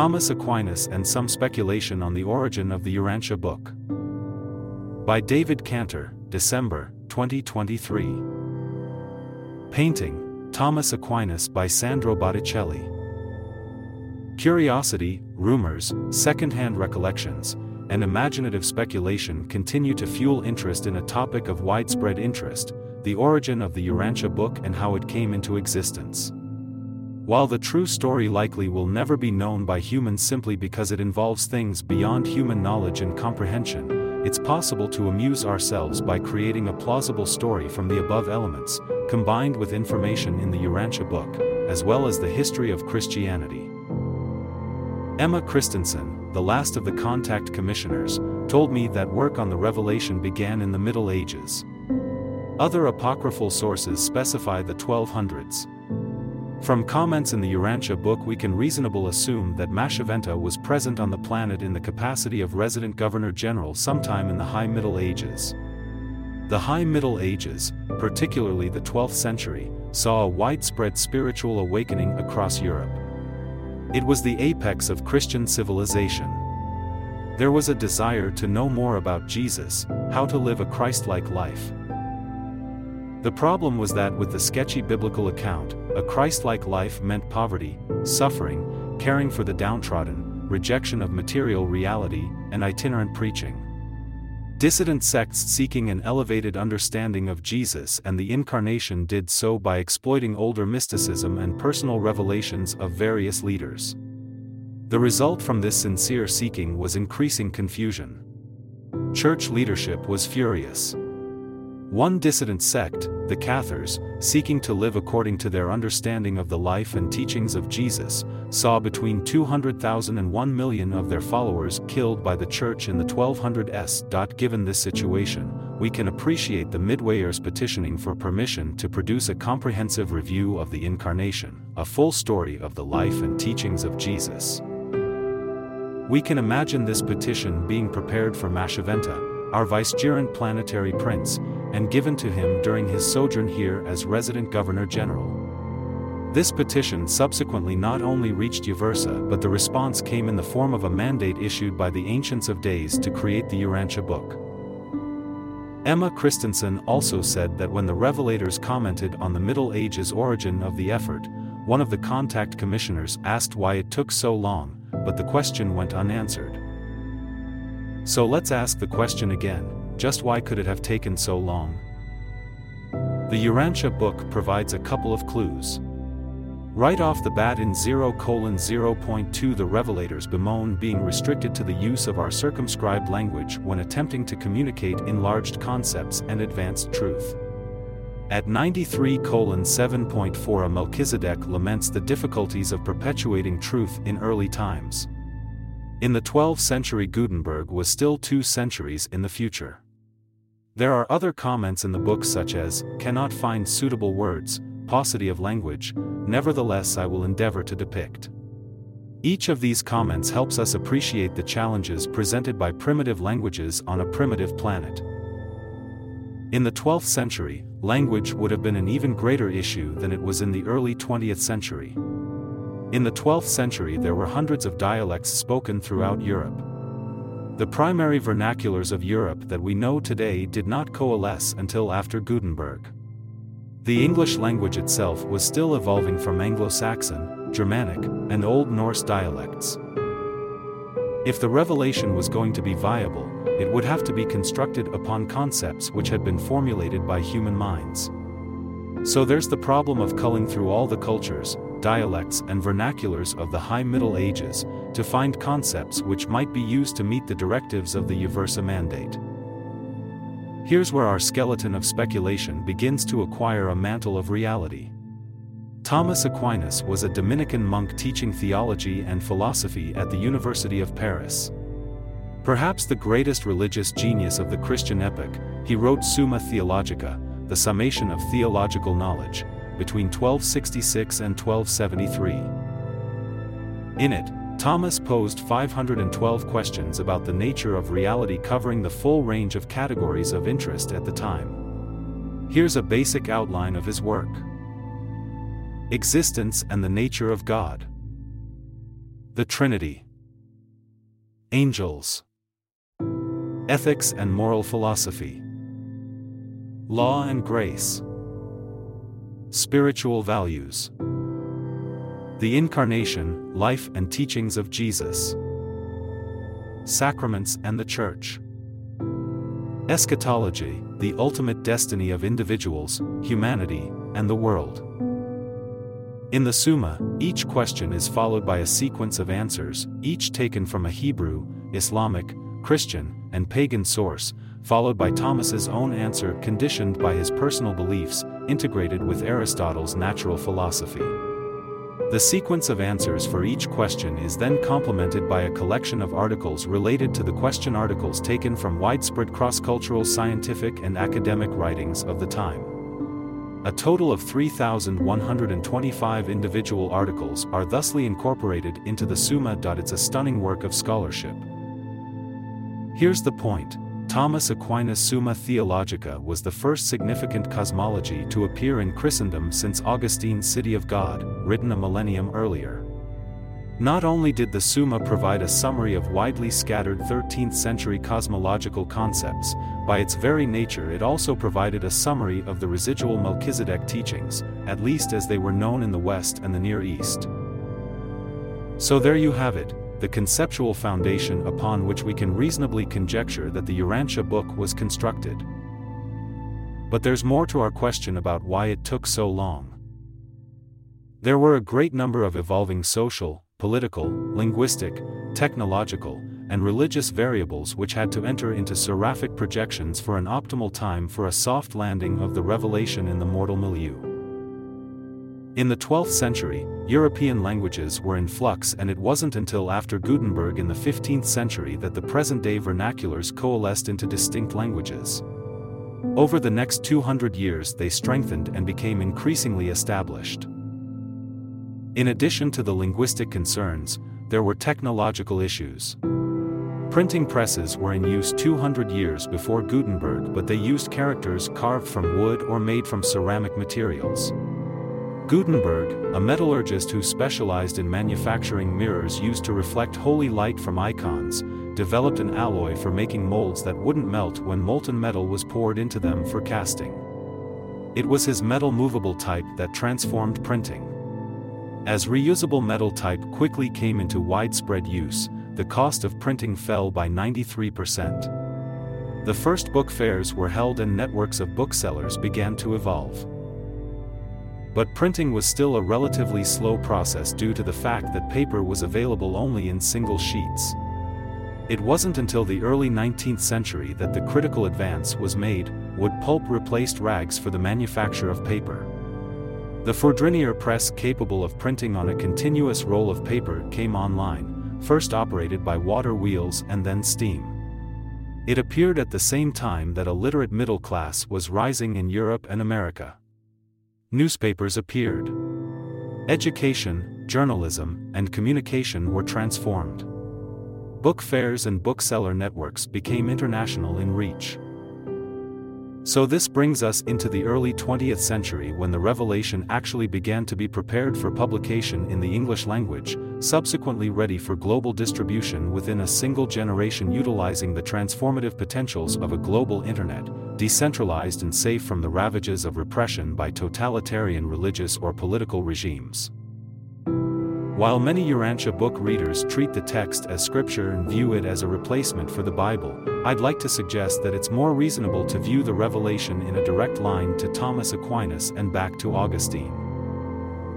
Thomas Aquinas and Some Speculation on the Origin of the Urantia Book. By David Kantor, December, 2023. Painting, Thomas Aquinas by Sandro Botticelli. Curiosity, rumors, second-hand recollections, and imaginative speculation continue to fuel interest in a topic of widespread interest, the origin of the Urantia book and how it came into existence. While the true story likely will never be known by humans simply because it involves things beyond human knowledge and comprehension, it's possible to amuse ourselves by creating a plausible story from the above elements, combined with information in the Urantia book, as well as the history of Christianity. Emma Christensen, the last of the contact commissioners, told me that work on the revelation began in the Middle Ages. Other apocryphal sources specify the 1200s. From comments in the Urantia book we can reasonably assume that Machiventa was present on the planet in the capacity of resident governor-general sometime in the High Middle Ages. The High Middle Ages, particularly the 12th century, saw a widespread spiritual awakening across Europe. It was the apex of Christian civilization. There was a desire to know more about Jesus, how to live a Christ-like life. The problem was that with the sketchy biblical account, a Christ-like life meant poverty, suffering, caring for the downtrodden, rejection of material reality, and itinerant preaching. Dissident sects seeking an elevated understanding of Jesus and the Incarnation did so by exploiting older mysticism and personal revelations of various leaders. The result from this sincere seeking was increasing confusion. Church leadership was furious. One dissident sect, the Cathars, seeking to live according to their understanding of the life and teachings of Jesus, saw between 200,000 and 1 million of their followers killed by the church in the 1200s. Given this situation, we can appreciate the Midwayers petitioning for permission to produce a comprehensive review of the Incarnation, a full story of the life and teachings of Jesus. We can imagine this petition being prepared for Machiventa, our vicegerent planetary prince, and given to him during his sojourn here as resident governor general. This petition subsequently not only reached Uversa but the response came in the form of a mandate issued by the Ancients of Days to create the Urantia book. Emma Christensen also said that when the Revelators commented on the Middle Ages origin of the effort, one of the contact commissioners asked why it took so long, but the question went unanswered. So let's ask the question again just why could it have taken so long? The Urantia book provides a couple of clues. Right off the bat in 0:0.2 the revelators bemoan being restricted to the use of our circumscribed language when attempting to communicate enlarged concepts and advanced truth. At 93:7.4 a Melchizedek laments the difficulties of perpetuating truth in early times. In the 12th century Gutenberg was still two centuries in the future. There are other comments in the book such as, cannot find suitable words, paucity of language, nevertheless I will endeavor to depict. Each of these comments helps us appreciate the challenges presented by primitive languages on a primitive planet. In the 12th century, language would have been an even greater issue than it was in the early 20th century. In the 12th century there were hundreds of dialects spoken throughout Europe. The primary vernaculars of Europe that we know today did not coalesce until after Gutenberg. The English language itself was still evolving from Anglo-Saxon, Germanic, and Old Norse dialects. If the revelation was going to be viable, it would have to be constructed upon concepts which had been formulated by human minds. So there's the problem of culling through all the cultures, dialects and vernaculars of the High Middle Ages, to find concepts which might be used to meet the directives of the Uversa Mandate. Here's where our skeleton of speculation begins to acquire a mantle of reality. Thomas Aquinas was a Dominican monk teaching theology and philosophy at the University of Paris. Perhaps the greatest religious genius of the Christian epoch, he wrote Summa Theologica, the summation of theological knowledge, between 1266 and 1273. In it, Thomas posed 512 questions about the nature of reality covering the full range of categories of interest at the time. Here's a basic outline of his work. Existence and the nature of God. The Trinity. Angels. Ethics and moral philosophy. Law and grace. Spiritual values. The Incarnation, Life and Teachings of Jesus. Sacraments and the Church. Eschatology, the ultimate destiny of individuals, humanity, and the world. In the Summa, each question is followed by a sequence of answers, each taken from a Hebrew, Islamic, Christian, and pagan source, followed by Thomas's own answer conditioned by his personal beliefs, integrated with Aristotle's natural philosophy. The sequence of answers for each question is then complemented by a collection of articles related to the question articles taken from widespread cross-cultural scientific and academic writings of the time. A total of 3,125 individual articles are thusly incorporated into the Summa. It's a stunning work of scholarship. Here's the point. Thomas Aquinas' Summa Theologica was the first significant cosmology to appear in Christendom since Augustine's City of God, written a millennium earlier. Not only did the Summa provide a summary of widely scattered 13th century cosmological concepts, by its very nature it also provided a summary of the residual Melchizedek teachings, at least as they were known in the West and the Near East. So there you have it, the conceptual foundation upon which we can reasonably conjecture that the Urantia book was constructed. But there's more to our question about why it took so long. There were a great number of evolving social, political, linguistic, technological, and religious variables which had to enter into seraphic projections for an optimal time for a soft landing of the revelation in the mortal milieu. In the 12th century, European languages were in flux and it wasn't until after Gutenberg in the 15th century that the present-day vernaculars coalesced into distinct languages. Over the next 200 years they strengthened and became increasingly established. In addition to the linguistic concerns, there were technological issues. Printing presses were in use 200 years before Gutenberg but they used characters carved from wood or made from ceramic materials. Gutenberg, a metallurgist who specialized in manufacturing mirrors used to reflect holy light from icons, developed an alloy for making molds that wouldn't melt when molten metal was poured into them for casting. It was his metal movable type that transformed printing. As reusable metal type quickly came into widespread use, the cost of printing fell by 93%. The first book fairs were held and networks of booksellers began to evolve. But printing was still a relatively slow process due to the fact that paper was available only in single sheets. It wasn't until the early 19th century that the critical advance was made, wood pulp replaced rags for the manufacture of paper. The Fourdrinier press capable of printing on a continuous roll of paper came online, first operated by water wheels and then steam. It appeared at the same time that a literate middle class was rising in Europe and America newspapers appeared. Education, journalism, and communication were transformed. Book fairs and bookseller networks became international in reach. So this brings us into the early 20th century when the Revelation actually began to be prepared for publication in the English language, subsequently ready for global distribution within a single generation utilizing the transformative potentials of a global internet, decentralized and safe from the ravages of repression by totalitarian religious or political regimes. While many Urantia book readers treat the text as scripture and view it as a replacement for the Bible, I'd like to suggest that it's more reasonable to view the revelation in a direct line to Thomas Aquinas and back to Augustine.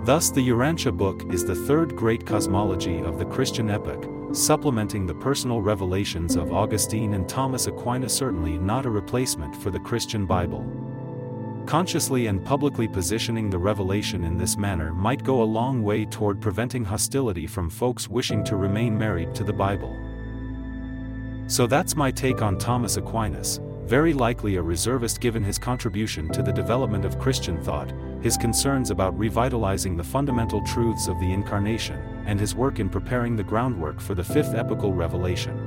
Thus the Urantia book is the third great cosmology of the Christian epoch, supplementing the personal revelations of Augustine and Thomas Aquinas certainly not a replacement for the Christian Bible. Consciously and publicly positioning the revelation in this manner might go a long way toward preventing hostility from folks wishing to remain married to the Bible. So that's my take on Thomas Aquinas, very likely a reservist given his contribution to the development of Christian thought, his concerns about revitalizing the fundamental truths of the Incarnation, and his work in preparing the groundwork for the fifth epochal revelation.